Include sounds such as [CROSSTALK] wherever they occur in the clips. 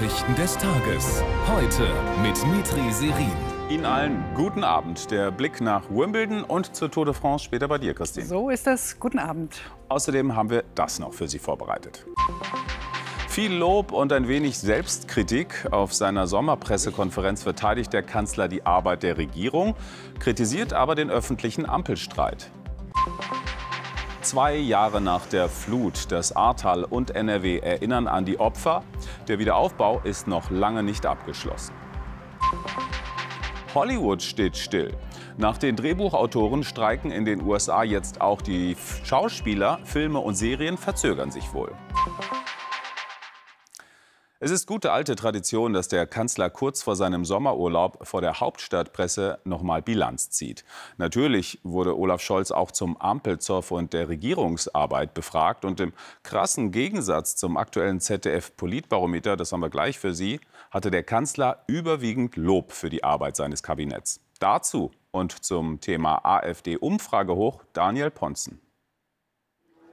Nachrichten des Tages. Heute mit Mitri Serin. Ihnen allen guten Abend. Der Blick nach Wimbledon und zur Tour de France später bei dir, Christine. So ist es. Guten Abend. Außerdem haben wir das noch für Sie vorbereitet. Viel Lob und ein wenig Selbstkritik. Auf seiner Sommerpressekonferenz verteidigt der Kanzler die Arbeit der Regierung, kritisiert aber den öffentlichen Ampelstreit. Zwei Jahre nach der Flut, das Ahrtal und NRW erinnern an die Opfer. Der Wiederaufbau ist noch lange nicht abgeschlossen. Hollywood steht still. Nach den Drehbuchautoren streiken in den USA jetzt auch die Schauspieler. Filme und Serien verzögern sich wohl. Es ist gute alte Tradition, dass der Kanzler kurz vor seinem Sommerurlaub vor der Hauptstadtpresse nochmal Bilanz zieht. Natürlich wurde Olaf Scholz auch zum Ampelzoff und der Regierungsarbeit befragt. Und im krassen Gegensatz zum aktuellen ZDF-Politbarometer, das haben wir gleich für Sie, hatte der Kanzler überwiegend Lob für die Arbeit seines Kabinetts. Dazu und zum Thema AfD-Umfragehoch Daniel Ponzen.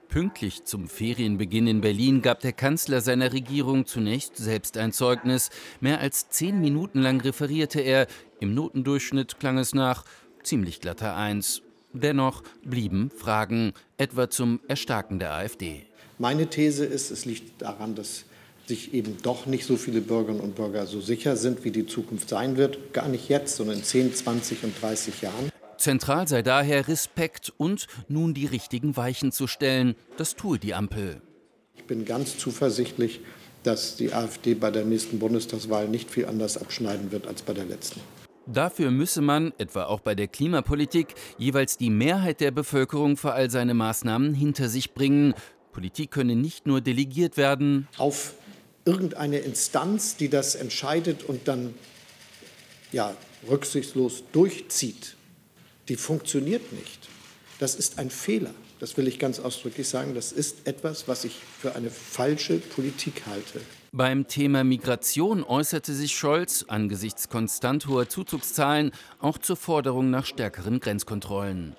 Pünktlich zum Ferienbeginn in Berlin gab der Kanzler seiner Regierung zunächst selbst ein Zeugnis. Mehr als zehn Minuten lang referierte er. Im Notendurchschnitt klang es nach ziemlich glatter Eins. Dennoch blieben Fragen, etwa zum Erstarken der AfD. Meine These ist, es liegt daran, dass sich eben doch nicht so viele Bürgerinnen und Bürger so sicher sind, wie die Zukunft sein wird. Gar nicht jetzt, sondern in 10, 20 und 30 Jahren. Zentral sei daher Respekt und nun die richtigen Weichen zu stellen. Das tue die Ampel. Ich bin ganz zuversichtlich, dass die AfD bei der nächsten Bundestagswahl nicht viel anders abschneiden wird als bei der letzten. Dafür müsse man, etwa auch bei der Klimapolitik, jeweils die Mehrheit der Bevölkerung für all seine Maßnahmen hinter sich bringen. Politik könne nicht nur delegiert werden. Auf irgendeine Instanz, die das entscheidet und dann ja, rücksichtslos durchzieht die funktioniert nicht. Das ist ein Fehler. Das will ich ganz ausdrücklich sagen. Das ist etwas, was ich für eine falsche Politik halte. Beim Thema Migration äußerte sich Scholz angesichts konstant hoher Zuzugszahlen auch zur Forderung nach stärkeren Grenzkontrollen.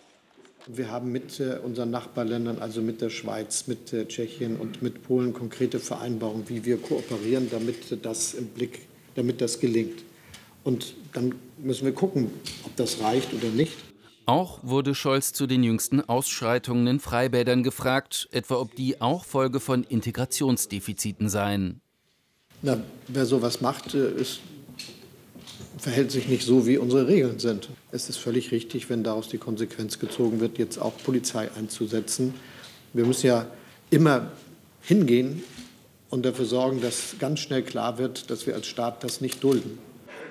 Wir haben mit äh, unseren Nachbarländern, also mit der Schweiz, mit äh, Tschechien und mit Polen konkrete Vereinbarungen, wie wir kooperieren, damit das im Blick, damit das gelingt. Und dann müssen wir gucken, ob das reicht oder nicht. Auch wurde Scholz zu den jüngsten Ausschreitungen in Freibädern gefragt, etwa ob die auch Folge von Integrationsdefiziten seien. Na, wer sowas macht, äh, ist, verhält sich nicht so, wie unsere Regeln sind. Es ist völlig richtig, wenn daraus die Konsequenz gezogen wird, jetzt auch Polizei einzusetzen. Wir müssen ja immer hingehen und dafür sorgen, dass ganz schnell klar wird, dass wir als Staat das nicht dulden.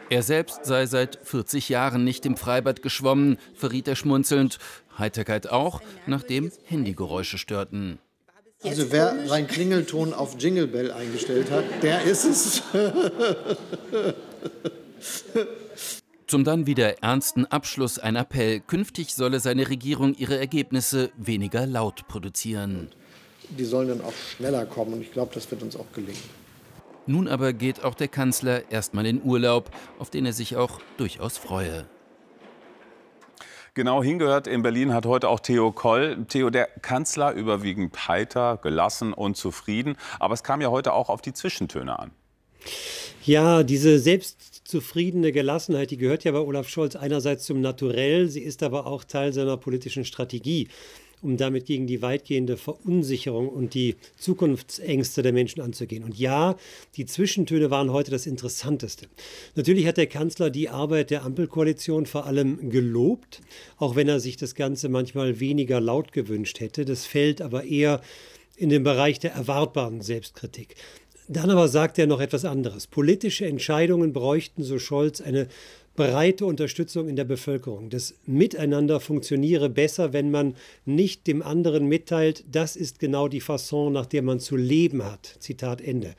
Er selbst sei seit 40 Jahren nicht im Freibad geschwommen, verriet er schmunzelnd. Heiterkeit auch, nachdem Handygeräusche störten. Also wer seinen Klingelton auf Jingle Bell eingestellt hat, der ist es. [LAUGHS] Zum dann wieder ernsten Abschluss ein Appell. Künftig solle seine Regierung ihre Ergebnisse weniger laut produzieren. Die sollen dann auch schneller kommen und ich glaube, das wird uns auch gelingen. Nun aber geht auch der Kanzler erstmal in Urlaub, auf den er sich auch durchaus freue. Genau hingehört in Berlin hat heute auch Theo Koll. Theo, der Kanzler überwiegend heiter, gelassen und zufrieden. Aber es kam ja heute auch auf die Zwischentöne an. Ja, diese selbstzufriedene Gelassenheit, die gehört ja bei Olaf Scholz einerseits zum Naturell, sie ist aber auch Teil seiner politischen Strategie um damit gegen die weitgehende Verunsicherung und die Zukunftsängste der Menschen anzugehen. Und ja, die Zwischentöne waren heute das Interessanteste. Natürlich hat der Kanzler die Arbeit der Ampelkoalition vor allem gelobt, auch wenn er sich das Ganze manchmal weniger laut gewünscht hätte. Das fällt aber eher in den Bereich der erwartbaren Selbstkritik. Dann aber sagt er noch etwas anderes. Politische Entscheidungen bräuchten, so Scholz, eine breite Unterstützung in der Bevölkerung. Das Miteinander funktioniere besser, wenn man nicht dem anderen mitteilt, das ist genau die Fasson, nach der man zu leben hat. Zitat Ende.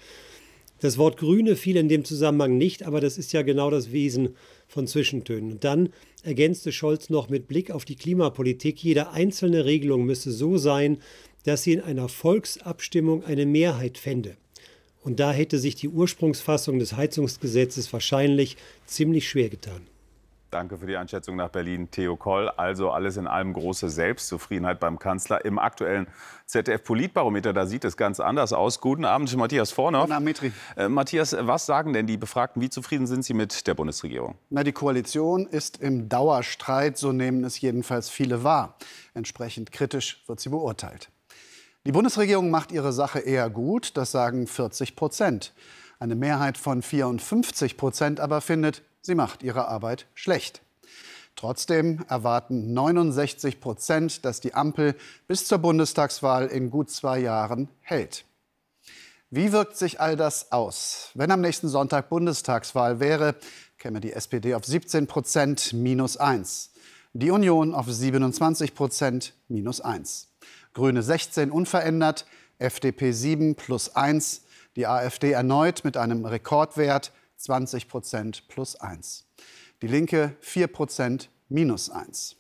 Das Wort Grüne fiel in dem Zusammenhang nicht, aber das ist ja genau das Wesen von Zwischentönen. Und dann ergänzte Scholz noch mit Blick auf die Klimapolitik, jede einzelne Regelung müsse so sein, dass sie in einer Volksabstimmung eine Mehrheit fände. Und da hätte sich die Ursprungsfassung des Heizungsgesetzes wahrscheinlich ziemlich schwer getan. Danke für die Einschätzung nach Berlin, Theo Koll. Also alles in allem große Selbstzufriedenheit beim Kanzler. Im aktuellen ZDF-Politbarometer, da sieht es ganz anders aus. Guten Abend, Matthias Vornoff. Guten Abend. Äh, Matthias, was sagen denn die Befragten? Wie zufrieden sind Sie mit der Bundesregierung? Na, die Koalition ist im Dauerstreit, so nehmen es jedenfalls viele wahr. Entsprechend kritisch wird sie beurteilt. Die Bundesregierung macht ihre Sache eher gut, das sagen 40 Prozent. Eine Mehrheit von 54 Prozent aber findet, sie macht ihre Arbeit schlecht. Trotzdem erwarten 69 Prozent, dass die Ampel bis zur Bundestagswahl in gut zwei Jahren hält. Wie wirkt sich all das aus? Wenn am nächsten Sonntag Bundestagswahl wäre, käme die SPD auf 17 Prozent minus 1. Die Union auf 27 Prozent minus 1. Grüne 16 unverändert, FDP 7 plus 1, die AfD erneut mit einem Rekordwert 20 Prozent plus 1. Die Linke 4 Prozent minus 1.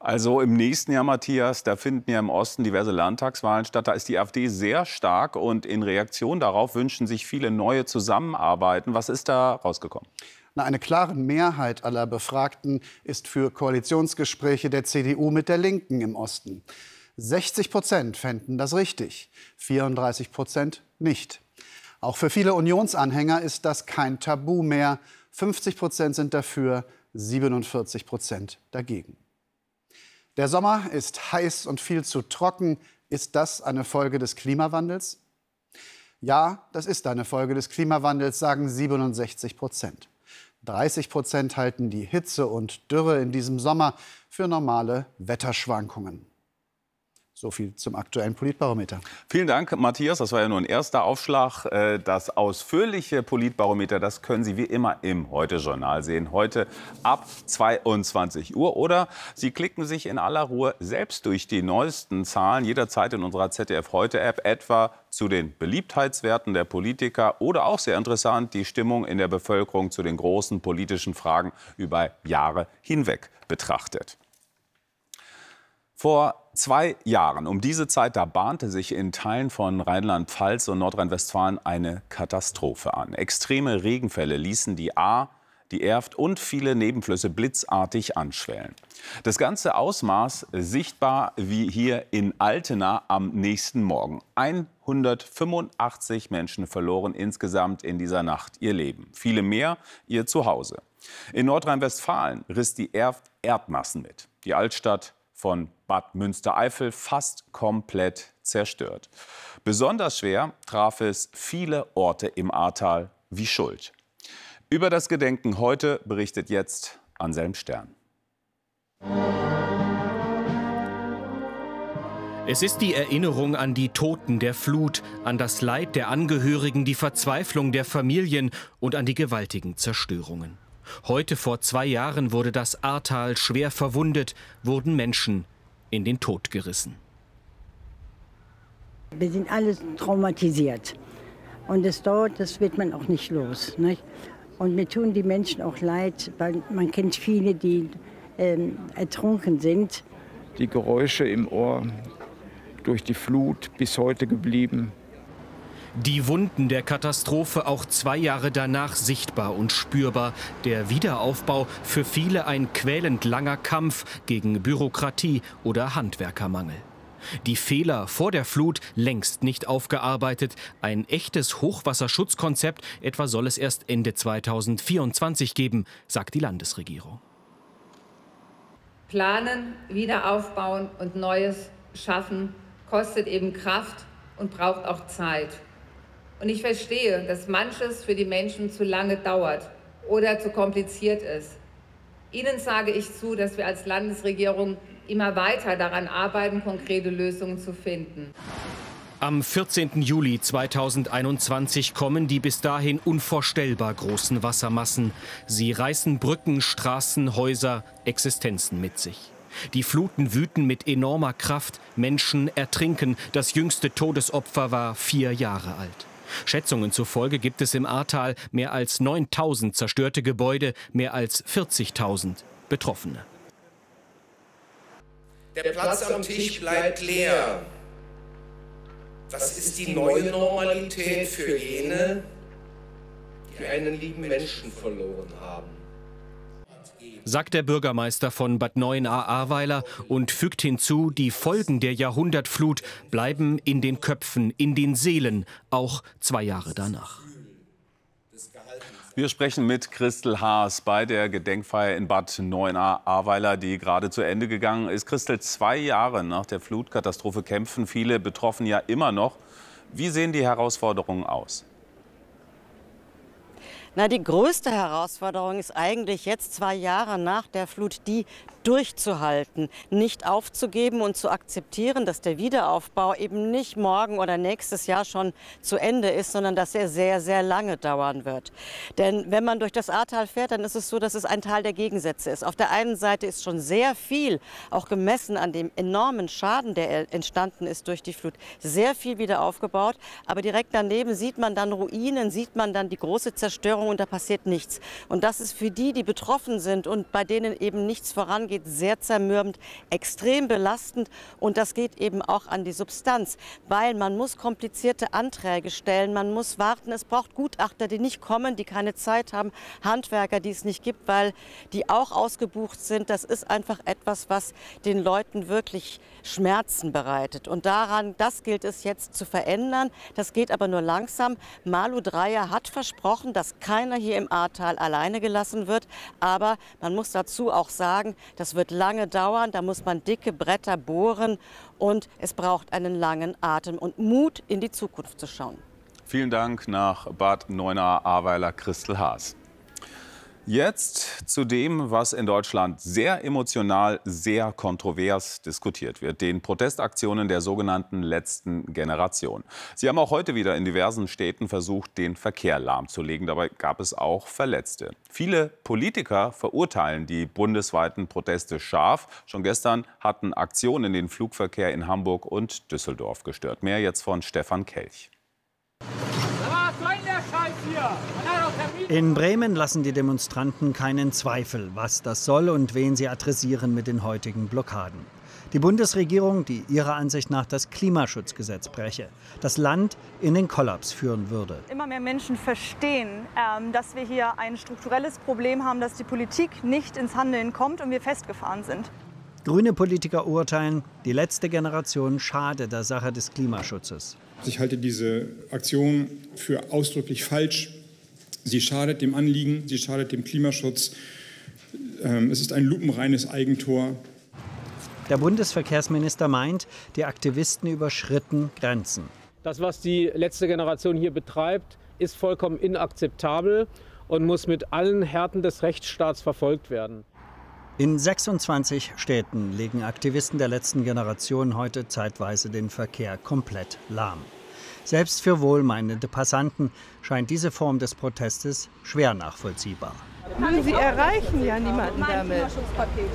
Also im nächsten Jahr, Matthias, da finden ja im Osten diverse Landtagswahlen statt. Da ist die AfD sehr stark und in Reaktion darauf wünschen sich viele neue Zusammenarbeiten. Was ist da rausgekommen? Na, eine klare Mehrheit aller Befragten ist für Koalitionsgespräche der CDU mit der Linken im Osten. 60 Prozent fänden das richtig, 34 Prozent nicht. Auch für viele Unionsanhänger ist das kein Tabu mehr. 50 Prozent sind dafür, 47 Prozent dagegen. Der Sommer ist heiß und viel zu trocken. Ist das eine Folge des Klimawandels? Ja, das ist eine Folge des Klimawandels, sagen 67 Prozent. 30 Prozent halten die Hitze und Dürre in diesem Sommer für normale Wetterschwankungen. So viel zum aktuellen Politbarometer. Vielen Dank, Matthias. Das war ja nur ein erster Aufschlag. Äh, das ausführliche Politbarometer, das können Sie wie immer im Heute-Journal sehen. Heute ab 22 Uhr. Oder Sie klicken sich in aller Ruhe selbst durch die neuesten Zahlen jederzeit in unserer ZDF-Heute-App, etwa zu den Beliebtheitswerten der Politiker oder auch sehr interessant die Stimmung in der Bevölkerung zu den großen politischen Fragen über Jahre hinweg betrachtet. Vor zwei Jahren, um diese Zeit, da bahnte sich in Teilen von Rheinland-Pfalz und Nordrhein-Westfalen eine Katastrophe an. Extreme Regenfälle ließen die A, die Erft und viele Nebenflüsse blitzartig anschwellen. Das ganze Ausmaß sichtbar wie hier in Altena am nächsten Morgen. 185 Menschen verloren insgesamt in dieser Nacht ihr Leben. Viele mehr ihr Zuhause. In Nordrhein-Westfalen riss die Erft Erdmassen mit. Die Altstadt von Bad Münstereifel fast komplett zerstört. Besonders schwer traf es viele Orte im Ahrtal wie Schuld. Über das Gedenken heute berichtet jetzt Anselm Stern. Es ist die Erinnerung an die Toten der Flut, an das Leid der Angehörigen, die Verzweiflung der Familien und an die gewaltigen Zerstörungen. Heute vor zwei Jahren wurde das Ahrtal schwer verwundet, wurden Menschen in den Tod gerissen. Wir sind alle traumatisiert. Und es dauert, das wird man auch nicht los. Nicht? Und mir tun die Menschen auch leid, weil man kennt viele, die ähm, ertrunken sind. Die Geräusche im Ohr durch die Flut bis heute geblieben. Die Wunden der Katastrophe auch zwei Jahre danach sichtbar und spürbar. Der Wiederaufbau für viele ein quälend langer Kampf gegen Bürokratie oder Handwerkermangel. Die Fehler vor der Flut längst nicht aufgearbeitet. Ein echtes Hochwasserschutzkonzept etwa soll es erst Ende 2024 geben, sagt die Landesregierung. Planen, wieder aufbauen und Neues schaffen kostet eben Kraft und braucht auch Zeit. Und ich verstehe, dass manches für die Menschen zu lange dauert oder zu kompliziert ist. Ihnen sage ich zu, dass wir als Landesregierung immer weiter daran arbeiten, konkrete Lösungen zu finden. Am 14. Juli 2021 kommen die bis dahin unvorstellbar großen Wassermassen. Sie reißen Brücken, Straßen, Häuser, Existenzen mit sich. Die Fluten wüten mit enormer Kraft, Menschen ertrinken. Das jüngste Todesopfer war vier Jahre alt. Schätzungen zufolge gibt es im Ahrtal mehr als 9000 zerstörte Gebäude, mehr als 40.000 Betroffene. Der Platz am Tisch bleibt leer. Was ist die neue Normalität für jene, die einen lieben Menschen verloren haben? Sagt der Bürgermeister von Bad 9a-Ahrweiler und fügt hinzu, die Folgen der Jahrhundertflut bleiben in den Köpfen, in den Seelen, auch zwei Jahre danach. Wir sprechen mit Christel Haas bei der Gedenkfeier in Bad 9a Ahrweiler, die gerade zu Ende gegangen ist. Christel, zwei Jahre nach der Flutkatastrophe kämpfen viele betroffen ja immer noch. Wie sehen die Herausforderungen aus? Na, die größte Herausforderung ist eigentlich jetzt zwei Jahre nach der Flut, die durchzuhalten, nicht aufzugeben und zu akzeptieren, dass der Wiederaufbau eben nicht morgen oder nächstes Jahr schon zu Ende ist, sondern dass er sehr, sehr lange dauern wird. Denn wenn man durch das Ahrtal fährt, dann ist es so, dass es ein Tal der Gegensätze ist. Auf der einen Seite ist schon sehr viel, auch gemessen an dem enormen Schaden, der entstanden ist durch die Flut, sehr viel wieder aufgebaut. Aber direkt daneben sieht man dann Ruinen, sieht man dann die große Zerstörung und da passiert nichts. Und das ist für die, die betroffen sind und bei denen eben nichts vorangeht, geht, sehr zermürbend, extrem belastend und das geht eben auch an die Substanz, weil man muss komplizierte Anträge stellen, man muss warten, es braucht Gutachter, die nicht kommen, die keine Zeit haben, Handwerker, die es nicht gibt, weil die auch ausgebucht sind. Das ist einfach etwas, was den Leuten wirklich Schmerzen bereitet und daran, das gilt es jetzt zu verändern. Das geht aber nur langsam. Malu Dreyer hat versprochen, dass keiner hier im Ahrtal alleine gelassen wird, aber man muss dazu auch sagen, dass das wird lange dauern, da muss man dicke Bretter bohren und es braucht einen langen Atem und Mut, in die Zukunft zu schauen. Vielen Dank nach Bad Neuenahr-Ahrweiler, Christel Haas. Jetzt zu dem, was in Deutschland sehr emotional, sehr kontrovers diskutiert wird, den Protestaktionen der sogenannten letzten Generation. Sie haben auch heute wieder in diversen Städten versucht, den Verkehr lahmzulegen. Dabei gab es auch Verletzte. Viele Politiker verurteilen die bundesweiten Proteste scharf. Schon gestern hatten Aktionen den Flugverkehr in Hamburg und Düsseldorf gestört. Mehr jetzt von Stefan Kelch. In Bremen lassen die Demonstranten keinen Zweifel, was das soll und wen sie adressieren mit den heutigen Blockaden. Die Bundesregierung, die ihrer Ansicht nach das Klimaschutzgesetz breche, das Land in den Kollaps führen würde. Immer mehr Menschen verstehen, ähm, dass wir hier ein strukturelles Problem haben, dass die Politik nicht ins Handeln kommt und wir festgefahren sind. Grüne Politiker urteilen, die letzte Generation schade der Sache des Klimaschutzes. Ich halte diese Aktion für ausdrücklich falsch. Sie schadet dem Anliegen, sie schadet dem Klimaschutz. Ähm, es ist ein lupenreines Eigentor. Der Bundesverkehrsminister meint, die Aktivisten überschritten Grenzen. Das, was die letzte Generation hier betreibt, ist vollkommen inakzeptabel und muss mit allen Härten des Rechtsstaats verfolgt werden. In 26 Städten legen Aktivisten der letzten Generation heute zeitweise den Verkehr komplett lahm. Selbst für wohlmeinende Passanten scheint diese Form des Protestes schwer nachvollziehbar. Sie erreichen ja niemanden damit.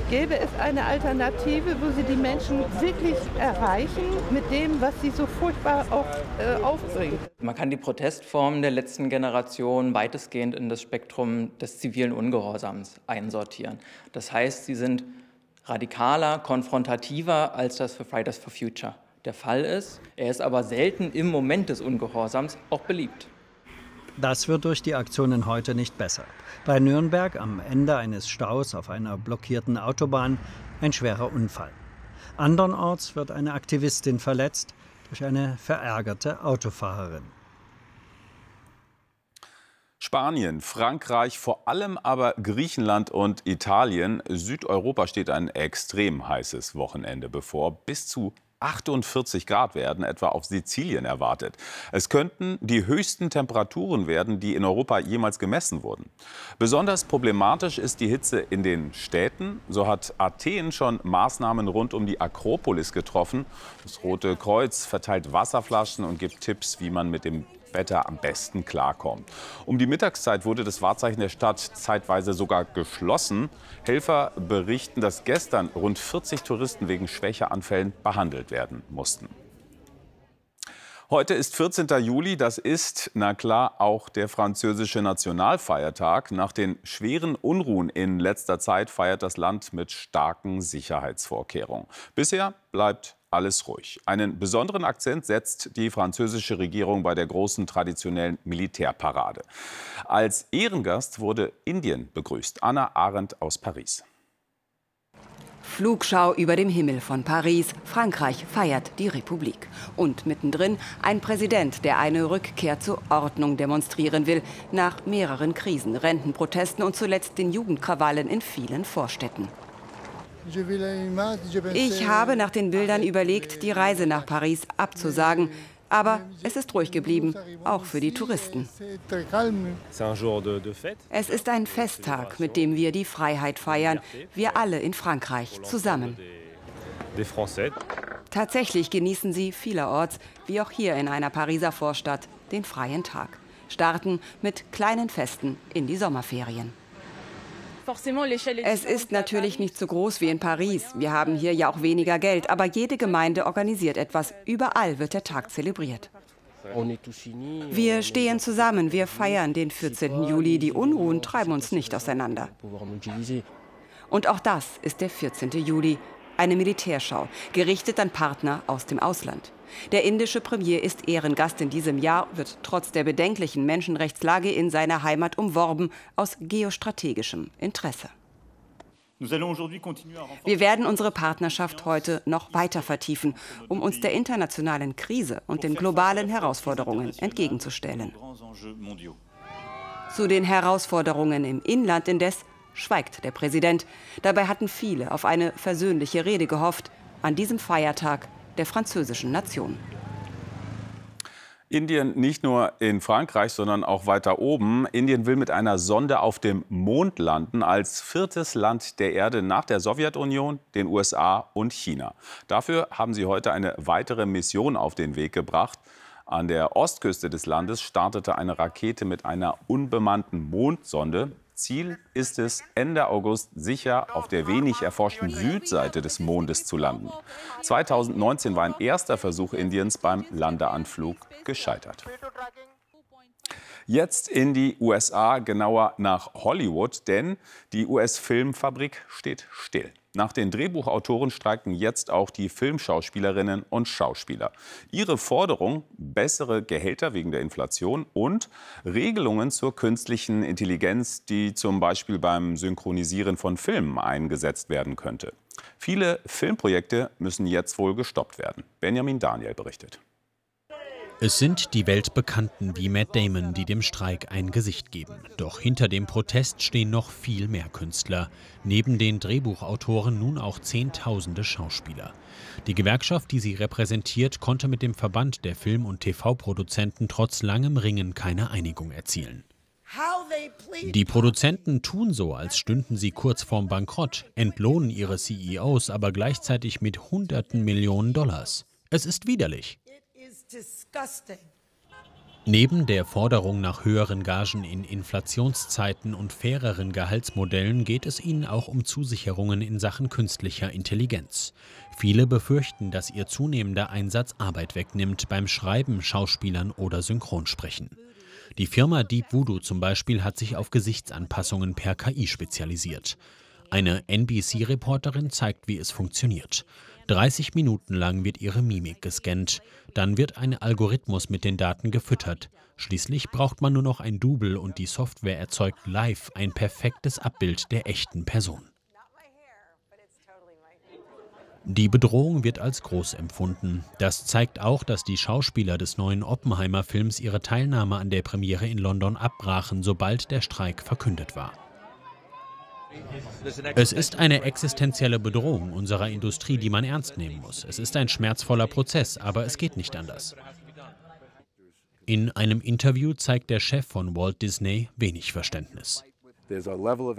Gäbe es eine Alternative, wo Sie die Menschen wirklich erreichen mit dem, was sie so furchtbar auch äh, aufbringt? Man kann die Protestformen der letzten Generation weitestgehend in das Spektrum des zivilen Ungehorsams einsortieren. Das heißt, sie sind radikaler, konfrontativer als das für Fridays for Future der Fall ist. Er ist aber selten im Moment des Ungehorsams auch beliebt. Das wird durch die Aktionen heute nicht besser. Bei Nürnberg am Ende eines Staus auf einer blockierten Autobahn ein schwerer Unfall. Andernorts wird eine Aktivistin verletzt durch eine verärgerte Autofahrerin. Spanien, Frankreich, vor allem aber Griechenland und Italien. Südeuropa steht ein extrem heißes Wochenende bevor. Bis zu 48 Grad werden etwa auf Sizilien erwartet. Es könnten die höchsten Temperaturen werden, die in Europa jemals gemessen wurden. Besonders problematisch ist die Hitze in den Städten. So hat Athen schon Maßnahmen rund um die Akropolis getroffen. Das Rote Kreuz verteilt Wasserflaschen und gibt Tipps, wie man mit dem Wetter am besten klarkommt. Um die Mittagszeit wurde das Wahrzeichen der Stadt zeitweise sogar geschlossen. Helfer berichten, dass gestern rund 40 Touristen wegen Schwächeanfällen behandelt werden mussten. Heute ist 14. Juli, das ist, na klar, auch der französische Nationalfeiertag. Nach den schweren Unruhen in letzter Zeit feiert das Land mit starken Sicherheitsvorkehrungen. Bisher bleibt alles ruhig. Einen besonderen Akzent setzt die französische Regierung bei der großen traditionellen Militärparade. Als Ehrengast wurde Indien begrüßt. Anna Arendt aus Paris. Flugschau über dem Himmel von Paris. Frankreich feiert die Republik. Und mittendrin ein Präsident, der eine Rückkehr zur Ordnung demonstrieren will, nach mehreren Krisen, Rentenprotesten und zuletzt den Jugendkrawallen in vielen Vorstädten. Ich habe nach den Bildern überlegt, die Reise nach Paris abzusagen. Aber es ist ruhig geblieben, auch für die Touristen. Es ist ein Festtag, mit dem wir die Freiheit feiern. Wir alle in Frankreich zusammen. Tatsächlich genießen sie vielerorts, wie auch hier in einer Pariser Vorstadt, den freien Tag. Starten mit kleinen Festen in die Sommerferien. Es ist natürlich nicht so groß wie in Paris. Wir haben hier ja auch weniger Geld, aber jede Gemeinde organisiert etwas. Überall wird der Tag zelebriert. Wir stehen zusammen, wir feiern den 14. Juli. Die Unruhen treiben uns nicht auseinander. Und auch das ist der 14. Juli, eine Militärschau, gerichtet an Partner aus dem Ausland. Der indische Premier ist Ehrengast in diesem Jahr, wird trotz der bedenklichen Menschenrechtslage in seiner Heimat umworben, aus geostrategischem Interesse. Wir werden unsere Partnerschaft heute noch weiter vertiefen, um uns der internationalen Krise und den globalen Herausforderungen entgegenzustellen. Zu den Herausforderungen im Inland indes schweigt der Präsident. Dabei hatten viele auf eine versöhnliche Rede gehofft. An diesem Feiertag der französischen Nation. Indien nicht nur in Frankreich, sondern auch weiter oben. Indien will mit einer Sonde auf dem Mond landen, als viertes Land der Erde nach der Sowjetunion, den USA und China. Dafür haben sie heute eine weitere Mission auf den Weg gebracht. An der Ostküste des Landes startete eine Rakete mit einer unbemannten Mondsonde. Ziel ist es, Ende August sicher auf der wenig erforschten Südseite des Mondes zu landen. 2019 war ein erster Versuch Indiens beim Landeanflug gescheitert. Jetzt in die USA, genauer nach Hollywood, denn die US-Filmfabrik steht still. Nach den Drehbuchautoren streiken jetzt auch die Filmschauspielerinnen und Schauspieler. Ihre Forderung, bessere Gehälter wegen der Inflation und Regelungen zur künstlichen Intelligenz, die zum Beispiel beim Synchronisieren von Filmen eingesetzt werden könnte. Viele Filmprojekte müssen jetzt wohl gestoppt werden. Benjamin Daniel berichtet. Es sind die Weltbekannten wie Matt Damon, die dem Streik ein Gesicht geben. Doch hinter dem Protest stehen noch viel mehr Künstler. Neben den Drehbuchautoren nun auch Zehntausende Schauspieler. Die Gewerkschaft, die sie repräsentiert, konnte mit dem Verband der Film- und TV-Produzenten trotz langem Ringen keine Einigung erzielen. Die Produzenten tun so, als stünden sie kurz vorm Bankrott, entlohnen ihre CEOs aber gleichzeitig mit Hunderten Millionen Dollars. Es ist widerlich. Neben der Forderung nach höheren Gagen in Inflationszeiten und faireren Gehaltsmodellen geht es ihnen auch um Zusicherungen in Sachen künstlicher Intelligenz. Viele befürchten, dass ihr zunehmender Einsatz Arbeit wegnimmt beim Schreiben, Schauspielern oder Synchronsprechen. Die Firma Deep Voodoo zum Beispiel hat sich auf Gesichtsanpassungen per KI spezialisiert. Eine NBC-Reporterin zeigt, wie es funktioniert. 30 Minuten lang wird ihre Mimik gescannt. Dann wird ein Algorithmus mit den Daten gefüttert. Schließlich braucht man nur noch ein Double und die Software erzeugt live ein perfektes Abbild der echten Person. Die Bedrohung wird als groß empfunden. Das zeigt auch, dass die Schauspieler des neuen Oppenheimer-Films ihre Teilnahme an der Premiere in London abbrachen, sobald der Streik verkündet war. Es ist eine existenzielle Bedrohung unserer Industrie, die man ernst nehmen muss. Es ist ein schmerzvoller Prozess, aber es geht nicht anders. In einem Interview zeigt der Chef von Walt Disney wenig Verständnis.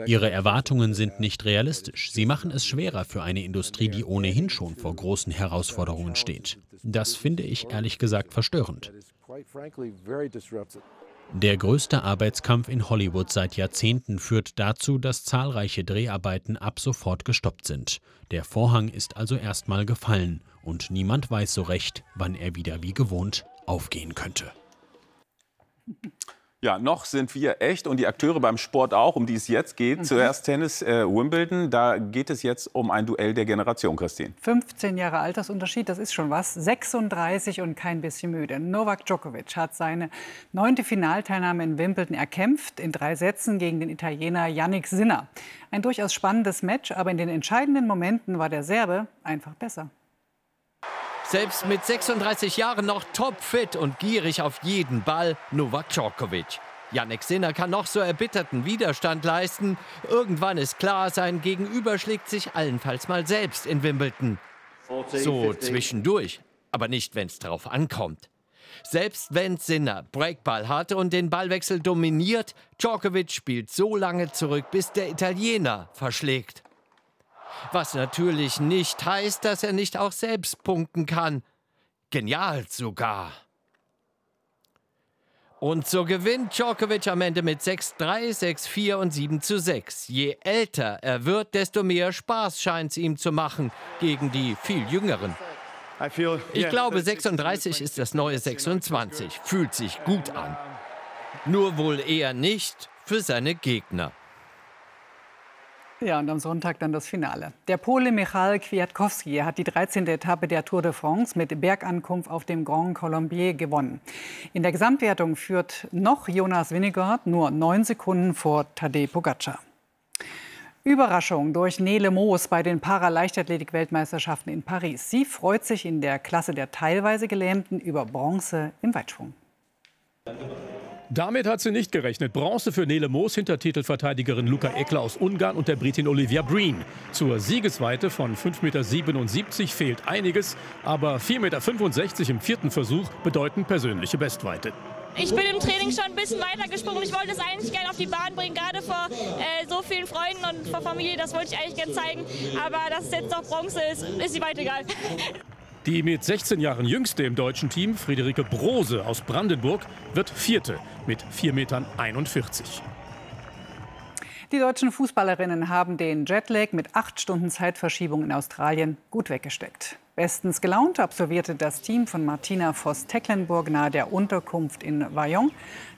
Ihre Erwartungen sind nicht realistisch. Sie machen es schwerer für eine Industrie, die ohnehin schon vor großen Herausforderungen steht. Das finde ich ehrlich gesagt verstörend. Der größte Arbeitskampf in Hollywood seit Jahrzehnten führt dazu, dass zahlreiche Dreharbeiten ab sofort gestoppt sind. Der Vorhang ist also erstmal gefallen und niemand weiß so recht, wann er wieder wie gewohnt aufgehen könnte. Ja, noch sind wir echt und die Akteure beim Sport auch, um die es jetzt geht. Mhm. Zuerst Tennis äh, Wimbledon, da geht es jetzt um ein Duell der Generation, Christine. 15 Jahre Altersunterschied, das ist schon was. 36 und kein bisschen müde. Novak Djokovic hat seine neunte Finalteilnahme in Wimbledon erkämpft, in drei Sätzen gegen den Italiener Yannick Sinner. Ein durchaus spannendes Match, aber in den entscheidenden Momenten war der Serbe einfach besser. Selbst mit 36 Jahren noch topfit und gierig auf jeden Ball Novak Djokovic. Yannick Sinner kann noch so erbitterten Widerstand leisten. Irgendwann ist klar, sein Gegenüber schlägt sich allenfalls mal selbst in Wimbledon. So zwischendurch, aber nicht, wenn es drauf ankommt. Selbst wenn Sinner Breakball hat und den Ballwechsel dominiert, Djokovic spielt so lange zurück, bis der Italiener verschlägt. Was natürlich nicht heißt, dass er nicht auch selbst punkten kann. Genial sogar. Und so gewinnt Djokovic am Ende mit 6-3, 6-4 und 7 6. Je älter er wird, desto mehr Spaß scheint es ihm zu machen gegen die viel jüngeren. Ich glaube, 36 ist das neue 26. Fühlt sich gut an. Nur wohl eher nicht für seine Gegner. Ja, und am Sonntag dann das Finale. Der Pole Michal Kwiatkowski hat die 13. Etappe der Tour de France mit Bergankunft auf dem Grand Colombier gewonnen. In der Gesamtwertung führt noch Jonas Winnegard nur neun Sekunden vor Tadej Pogacar. Überraschung durch Nele Moos bei den Paraleichtathletik-Weltmeisterschaften in Paris. Sie freut sich in der Klasse der teilweise Gelähmten über Bronze im Weitschwung. Damit hat sie nicht gerechnet. Bronze für Nele Moos hinter Titelverteidigerin Luca Eckler aus Ungarn und der Britin Olivia Breen. Zur Siegesweite von 5,77 Meter fehlt einiges, aber 4,65 Meter im vierten Versuch bedeuten persönliche Bestweite. Ich bin im Training schon ein bisschen weiter gesprungen. Ich wollte es eigentlich gerne auf die Bahn bringen, gerade vor äh, so vielen Freunden und vor Familie. Das wollte ich eigentlich gerne zeigen. Aber dass es jetzt noch Bronze ist, ist die weit egal. [LAUGHS] Die mit 16 Jahren jüngste im deutschen Team, Friederike Brose aus Brandenburg, wird Vierte mit 4,41 Metern. Die deutschen Fußballerinnen haben den Jetlag mit acht Stunden Zeitverschiebung in Australien gut weggesteckt. Bestens gelaunt absolvierte das Team von Martina Voss-Tecklenburg nahe der Unterkunft in Vaillon.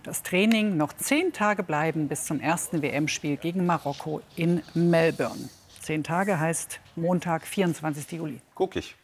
Das Training noch zehn Tage bleiben bis zum ersten WM-Spiel gegen Marokko in Melbourne. Zehn Tage heißt Montag, 24. Juli. Guck ich.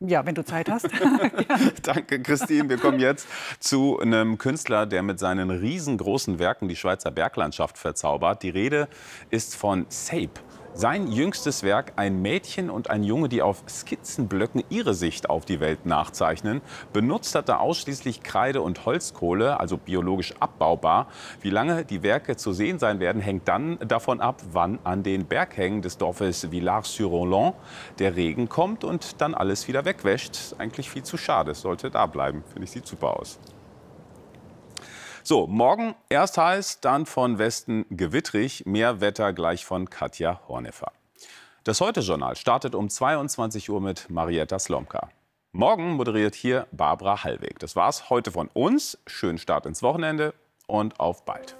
Ja, wenn du Zeit hast. [LAUGHS] Danke, Christine. Wir kommen jetzt zu einem Künstler, der mit seinen riesengroßen Werken die Schweizer Berglandschaft verzaubert. Die Rede ist von Sape. Sein jüngstes Werk, ein Mädchen und ein Junge, die auf Skizzenblöcken ihre Sicht auf die Welt nachzeichnen. Benutzt hat er ausschließlich Kreide und Holzkohle, also biologisch abbaubar. Wie lange die Werke zu sehen sein werden, hängt dann davon ab, wann an den Berghängen des Dorfes Villars-sur-Roland der Regen kommt und dann alles wieder wegwäscht. Eigentlich viel zu schade, es sollte da bleiben. Finde ich, sieht super aus. So, morgen erst heiß, dann von Westen gewittrig. Mehr Wetter gleich von Katja Horneffer. Das Heute-Journal startet um 22 Uhr mit Marietta Slomka. Morgen moderiert hier Barbara Hallweg. Das war's heute von uns. Schönen Start ins Wochenende und auf bald.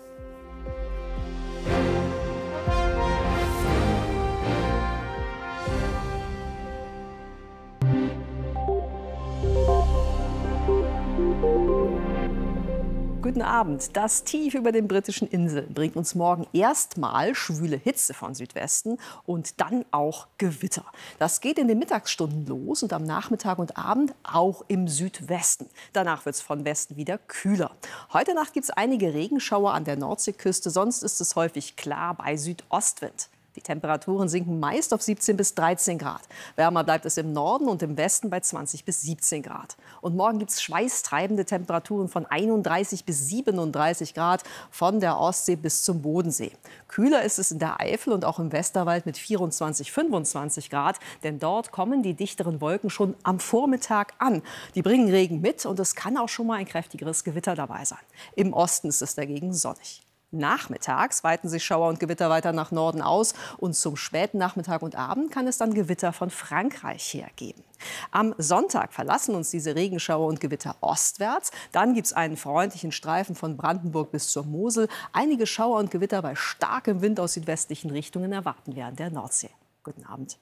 Guten Abend. Das Tief über den britischen Inseln bringt uns morgen erstmal schwüle Hitze von Südwesten und dann auch Gewitter. Das geht in den Mittagsstunden los und am Nachmittag und Abend auch im Südwesten. Danach wird es von Westen wieder kühler. Heute Nacht gibt es einige Regenschauer an der Nordseeküste, sonst ist es häufig klar bei Südostwind. Die Temperaturen sinken meist auf 17 bis 13 Grad. Wärmer bleibt es im Norden und im Westen bei 20 bis 17 Grad. Und morgen gibt es schweißtreibende Temperaturen von 31 bis 37 Grad von der Ostsee bis zum Bodensee. Kühler ist es in der Eifel und auch im Westerwald mit 24, 25 Grad, denn dort kommen die dichteren Wolken schon am Vormittag an. Die bringen Regen mit und es kann auch schon mal ein kräftigeres Gewitter dabei sein. Im Osten ist es dagegen sonnig. Nachmittags weiten sich Schauer und Gewitter weiter nach Norden aus und zum späten Nachmittag und Abend kann es dann Gewitter von Frankreich her geben. Am Sonntag verlassen uns diese Regenschauer und Gewitter ostwärts. Dann gibt es einen freundlichen Streifen von Brandenburg bis zur Mosel. Einige Schauer und Gewitter bei starkem Wind aus südwestlichen Richtungen erwarten wir an der Nordsee. Guten Abend.